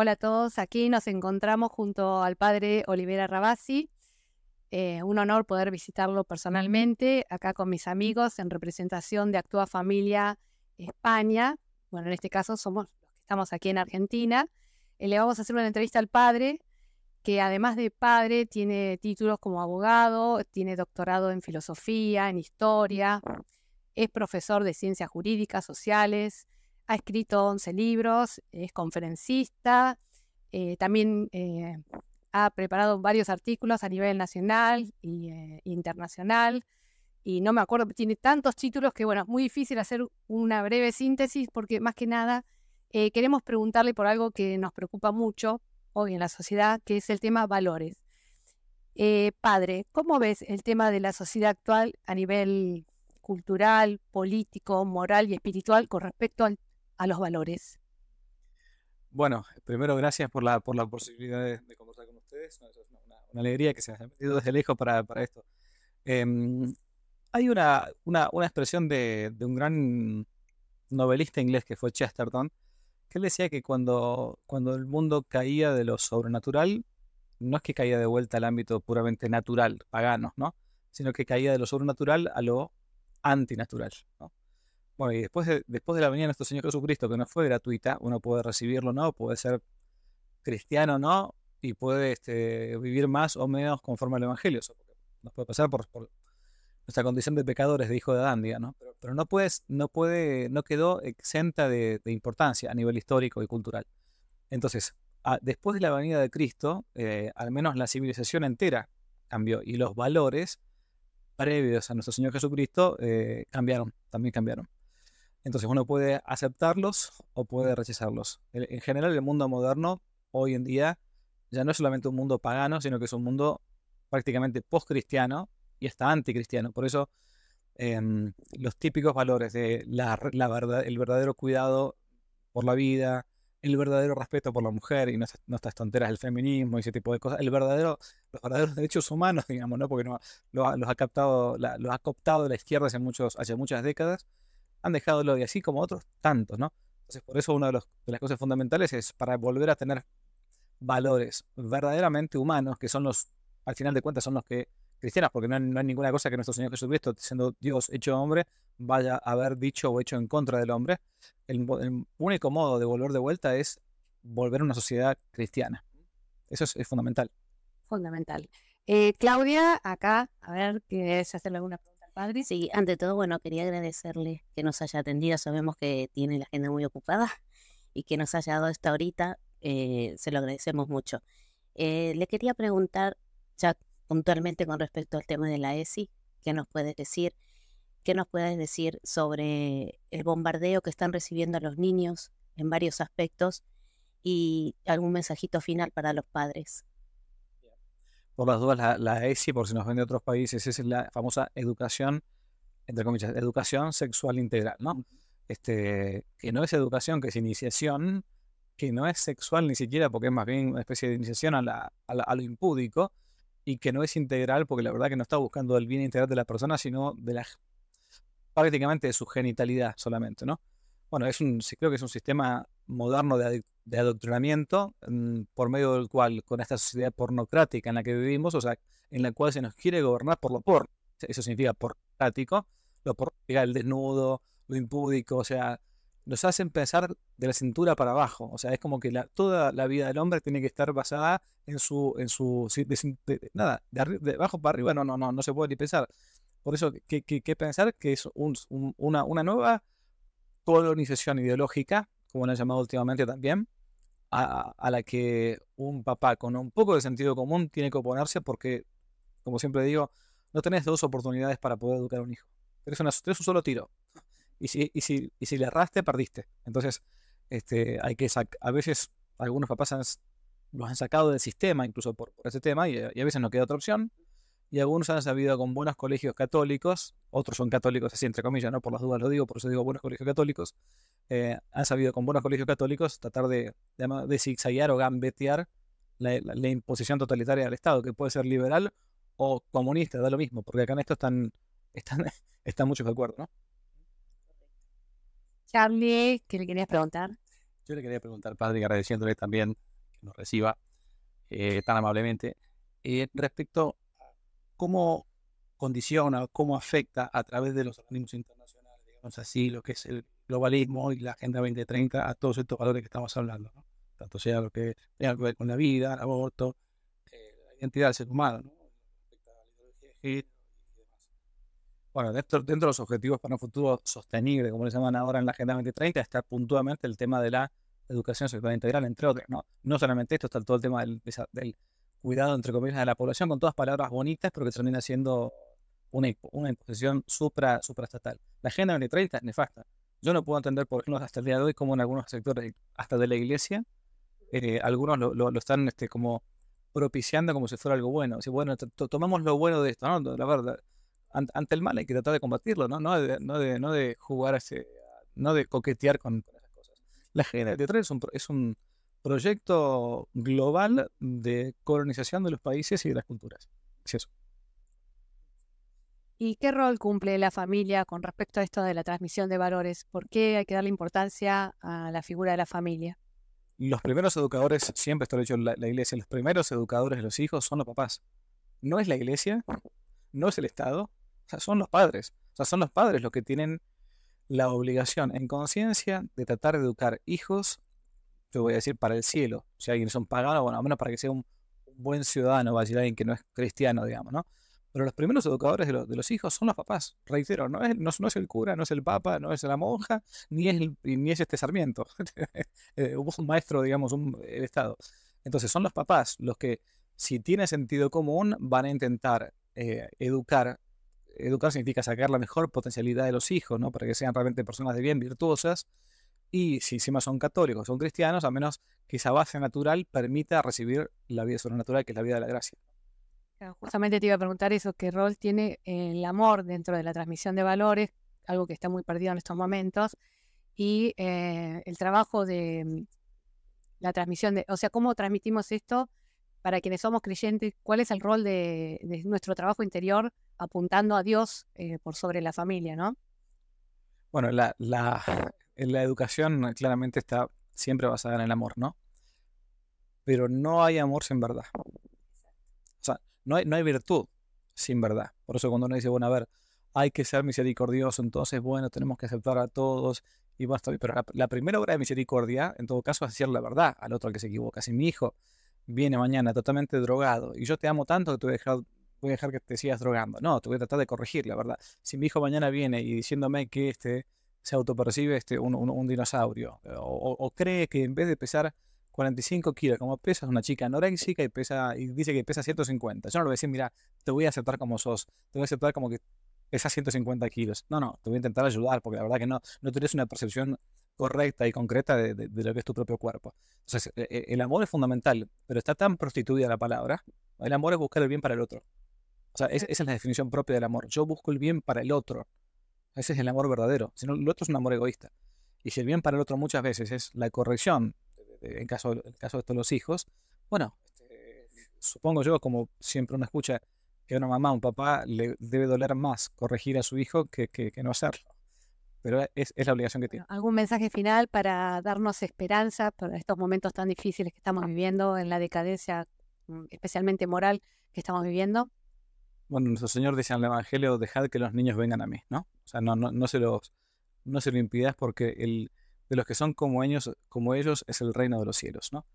Hola a todos, aquí nos encontramos junto al padre Olivera Rabasi. Eh, un honor poder visitarlo personalmente, acá con mis amigos en representación de Actúa Familia España. Bueno, en este caso somos los que estamos aquí en Argentina. Eh, le vamos a hacer una entrevista al padre, que además de padre tiene títulos como abogado, tiene doctorado en filosofía, en historia, es profesor de ciencias jurídicas, sociales, ha escrito 11 libros, es conferencista, eh, también eh, ha preparado varios artículos a nivel nacional e internacional. Y no me acuerdo, tiene tantos títulos que, bueno, es muy difícil hacer una breve síntesis porque más que nada queremos preguntarle por algo que nos preocupa mucho hoy en la sociedad, que es el tema valores. padre, ¿cómo ves el tema de la sociedad actual a nivel cultural, político, moral y espiritual con respecto al a los valores? Bueno, primero gracias por la, por la posibilidad de, conversar con ustedes. es una, alegría que se hayan metido desde lejos para, para esto. Em, hay una, una, una expresión de, de, un gran novelista inglés que fue Chesterton, que él decía que cuando, cuando el mundo caía de lo sobrenatural, no es que caía de vuelta al ámbito puramente natural, pagano, ¿no? sino que caía de lo sobrenatural a lo antinatural. ¿no? Bueno, y después de, después de la venida de nuestro Señor Jesucristo, que no fue gratuita, uno puede recibirlo, ¿no? Puede ser cristiano, ¿no? Y puede este, vivir más o menos conforme al Evangelio. nos puede pasar por, nuestra condición de pecadores, de hijo de Adán, ¿no? Pero, no, puedes, no, puede, no quedó exenta de, importancia a nivel histórico y cultural. Entonces, después de la venida de Cristo, eh, al menos la civilización entera cambió y los valores previos a nuestro Señor Jesucristo eh, cambiaron, también cambiaron. Entonces uno puede aceptarlos o puede rechazarlos. En general el mundo moderno hoy en día ya no es solamente un mundo pagano, sino que es un mundo prácticamente post-cristiano y hasta anticristiano. Por eso em, los típicos valores de la, verdad, el verdadero cuidado por la vida, el verdadero respeto por la mujer y nuestras, tonteras del feminismo y ese tipo de cosas, el verdadero, los verdaderos derechos humanos, digamos, ¿no? porque no, los ha captado, los ha cooptado la izquierda hace, muchos, hace muchas décadas han dejado el odio, así como otros tantos, ¿no? Entonces, por eso una de, las cosas fundamentales es para volver a tener valores verdaderamente humanos, que son los, al final de cuentas, son los que cristianos, porque no hay, ninguna cosa que nuestro Señor Jesucristo, siendo Dios hecho hombre, vaya a haber dicho o hecho en contra del hombre. El, único modo de volver de vuelta es volver a una sociedad cristiana. Eso es, fundamental. Fundamental. Eh, Claudia, acá, a ver, ¿quieres hacerle alguna pregunta? Sí, ante todo, bueno, quería agradecerle que nos haya atendido. Sabemos que tiene la agenda muy ocupada y que nos haya dado esta horita. Eh, se lo agradecemos mucho. Eh, le quería preguntar, ya puntualmente con respecto al tema de la ESI, ¿qué nos puedes decir? ¿Qué nos puedes decir sobre el bombardeo que están recibiendo los niños en varios aspectos? Y algún mensajito final para los padres por las dudas, la, ESI, por si nos ven de otros países, es la famosa educación, entre comillas, educación sexual integral, ¿no? Este, que no es educación, que es iniciación, que no es sexual ni siquiera, porque es más bien una especie de iniciación a, la, a, lo impúdico, y que no es integral, porque la verdad que no está buscando el bien integral de la persona, sino de la prácticamente de su genitalidad solamente, ¿no? Bueno, es un, creo que es un sistema moderno de, de adoctrinamiento mm, por medio del cual, con esta sociedad pornocrática en la que vivimos, o sea, en la cual se nos quiere gobernar por lo por, eso significa pornocrático, lo por el desnudo, lo impúdico, o sea, nos hacen pensar de la cintura para abajo, o sea, es como que la, toda la vida del hombre tiene que estar basada en su, en su, nada, de, abajo para arriba, no, no, no, no se puede ni pensar. Por eso, ¿qué, qué, pensar? Que es una, una nueva colonización ideológica, como la han llamado últimamente también, a, la que un papá con un poco de sentido común tiene que oponerse porque, como siempre digo, no tenés dos oportunidades para poder educar a un hijo. Tenés, una, un solo tiro. Y si, y si, y si le erraste, perdiste. Entonces, este, hay que a veces algunos papás los han sacado del sistema, incluso por, ese tema, y, a veces no queda otra opción. Y algunos han sabido con buenos colegios católicos, otros son católicos así entre comillas, no por las dudas lo digo, por eso digo buenos colegios católicos, eh, han sabido con buenos colegios católicos tratar de, de, zigzaguear o gambetear la, imposición totalitaria del Estado, que puede ser liberal o comunista, da lo mismo, porque acá en esto están, están, están muchos de acuerdo, ¿no? Charlie, ¿qué le querías preguntar? Yo le quería preguntar, padre, agradeciéndole también nos reciba eh, tan amablemente, eh, respecto cómo condiciona, cómo afecta a través de los organismos internacionales, digamos así, lo que es el globalismo y la Agenda 2030 a todos estos valores que estamos hablando, tanto sea lo que tenga que ver con la vida, el aborto, eh, la identidad del ser humano, ¿no? Bueno, dentro, dentro de los objetivos para un futuro sostenible, como le llaman ahora en la Agenda 2030, está puntualmente el tema de la educación sexual integral, entre otros. No, no solamente esto, está todo el tema del, del cuidado, entre comillas, de la población, con todas palabras bonitas, pero que termina siendo una, una imposición supra, supraestatal. La Agenda 2030 es nefasta. Yo no puedo entender, por ejemplo, hasta el día de hoy, cómo en algunos sectores, hasta de la iglesia, eh, algunos lo, están este, como propiciando como si fuera algo bueno. Si, bueno, tomamos lo bueno de esto, ¿no? La verdad, ante el mal hay que tratar de combatirlo, ¿no? No de, no de, no de jugar ese, no de coquetear con, esas cosas. La Agenda 2030 es un, es un proyecto global de colonización de los países y de las culturas. Es eso. ¿Y qué rol cumple la familia con respecto a esto de la transmisión de valores? ¿Por qué hay que darle importancia a la figura de la familia? Los primeros educadores, siempre está dicho la, la iglesia, los primeros educadores de los hijos son los papás. No es la iglesia, no es el Estado, o sea, son los padres. O sea, son los padres los que tienen la obligación en conciencia de tratar de educar hijos, yo voy a decir, para el cielo. Si alguien son paganos, bueno, al menos para que sea un, un buen ciudadano, va a decir alguien que no es cristiano, digamos, ¿no? Pero los primeros educadores de, los hijos son los papás. Reitero, no es, no, no, es el cura, no es el papa, no es la monja, ni es, el, ni es este Sarmiento. Eh, un maestro, digamos, un, el Estado. Entonces son los papás los que, si tiene sentido común, van a intentar eh, educar. Educar significa sacar la mejor potencialidad de los hijos, ¿no? Para que sean realmente personas de bien, virtuosas. Y si encima son católicos, son cristianos, a menos que esa base natural permita recibir la vida sobrenatural, que es la vida de la gracia. Justamente te iba a preguntar eso, qué rol tiene el amor dentro de la transmisión de valores, algo que está muy perdido en estos momentos, y eh, el trabajo de mm, la transmisión de, o sea, cómo transmitimos esto para quienes somos creyentes, cuál es el rol de, de nuestro trabajo interior apuntando a Dios eh, por sobre la familia, ¿no? Bueno, la, la, la educación claramente está siempre basada en el amor, ¿no? Pero no hay amor sin verdad. O sea, no hay, no hay virtud sin verdad. Por eso cuando uno dice, bueno, a ver, hay que ser misericordioso, entonces, bueno, tenemos que aceptar a todos y basta. Pero la, la, primera obra de misericordia, en todo caso, es decir la verdad al otro al que se equivoca. Si mi hijo viene mañana totalmente drogado y yo te amo tanto que te voy a dejar, voy a dejar que te sigas drogando. No, te voy a tratar de corregir, la verdad. Si mi hijo mañana viene y diciéndome que este se autopercibe este, un, un, un dinosaurio o, o cree que en vez de pesar 45 kilos, como pesa una chica anoréxica y pesa y dice que pesa 150. Yo no le voy a decir, mira, te voy a aceptar como sos, te voy a aceptar como que pesa 150 kilos. No, no, te voy a intentar ayudar porque la verdad que no, no tienes una percepción correcta y concreta de, de, de lo que es tu propio cuerpo. Entonces, e, e, el amor es fundamental, pero está tan prostituida la palabra. El amor es buscar el bien para el otro. O sea, es, esa es la definición propia del amor. Yo busco el bien para el otro. Ese es el amor verdadero. Si no, el otro es un amor egoísta. Y si el bien para el otro muchas veces es la corrección en caso, en caso de estos los hijos, bueno, este, supongo yo, como siempre uno escucha que a una mamá, un papá, le debe doler más corregir a su hijo que, que, que no hacerlo. Pero es, es, la obligación que tiene. ¿Algún mensaje final para darnos esperanza por estos momentos tan difíciles que estamos viviendo en la decadencia, mm, especialmente moral, que estamos viviendo? Bueno, nuestro Señor dice en el Evangelio, dejad que los niños vengan a mí, ¿no? O sea, no, no, no se los no se lo impidas porque el, de los que son como ellos, como ellos es el reino de los cielos, ¿no?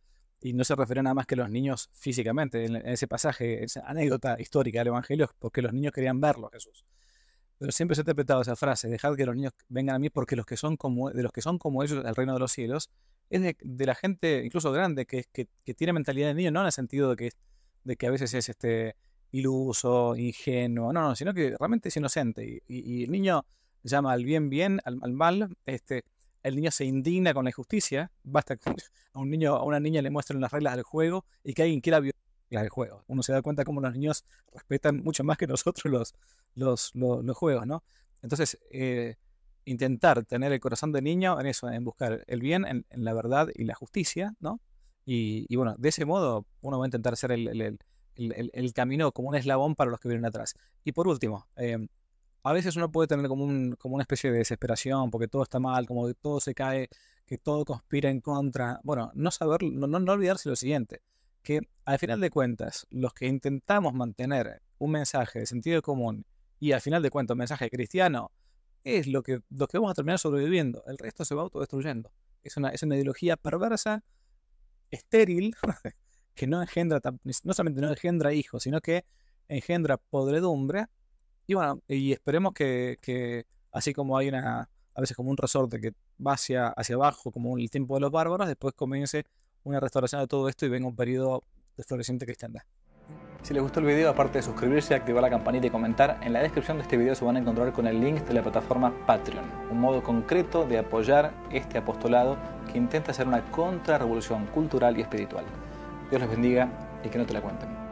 Y no se refiere nada más que los niños físicamente, en ese pasaje, esa anécdota histórica del Evangelio, porque los niños querían verlo a Jesús. Pero siempre se ha interpretado esa frase, dejad que los niños vengan a mí porque los que son como, de los que son como ellos, el reino de los cielos, es de, de la gente incluso grande que, que, que, tiene mentalidad de niño, no en el sentido de que, de que a veces es este iluso, ingenuo, no, no, sino que realmente es inocente. Y, el niño llama al bien bien, al, al mal, este, el niño se indigna con la injusticia, basta que a un niño, a una niña le muestren las reglas del juego y que alguien quiera violar el juego. Uno se da cuenta cómo los niños respetan mucho más que nosotros los, los, los, juegos, ¿no? Entonces, eh, intentar tener el corazón de niño en eso, en buscar el bien, en, en la verdad y la justicia, ¿no? Y, y, bueno, de ese modo uno va a intentar el, el, el, camino como un eslabón para los que vienen atrás. Y por último, eh, a veces uno puede tener como una especie de desesperación porque todo está mal, como que todo se cae que todo conspira en contra. Bueno, no saber, no, no, olvidarse lo siguiente, que al final de cuentas, los que intentamos mantener un mensaje de sentido común y al final de cuentas un mensaje cristiano, es lo que, lo que vamos a terminar sobreviviendo. El resto se va autodestruyendo. Es una, es una ideología perversa, estéril, que no engendra, no solamente no engendra hijos, sino que engendra podredumbre. Y bueno, y esperemos que, que así como hay una, a veces como un resorte que va hacia, hacia abajo, como el tiempo de los bárbaros, después comience una restauración de todo esto y venga un periodo de floreciente cristiandad. Si les gustó el video, aparte de suscribirse, activar la campanita y comentar, en la descripción de este video se van a encontrar con el link de la plataforma Patreon, un modo concreto de apoyar este apostolado que intenta hacer una contrarrevolución cultural y espiritual. Dios les bendiga y que no te la cuenten.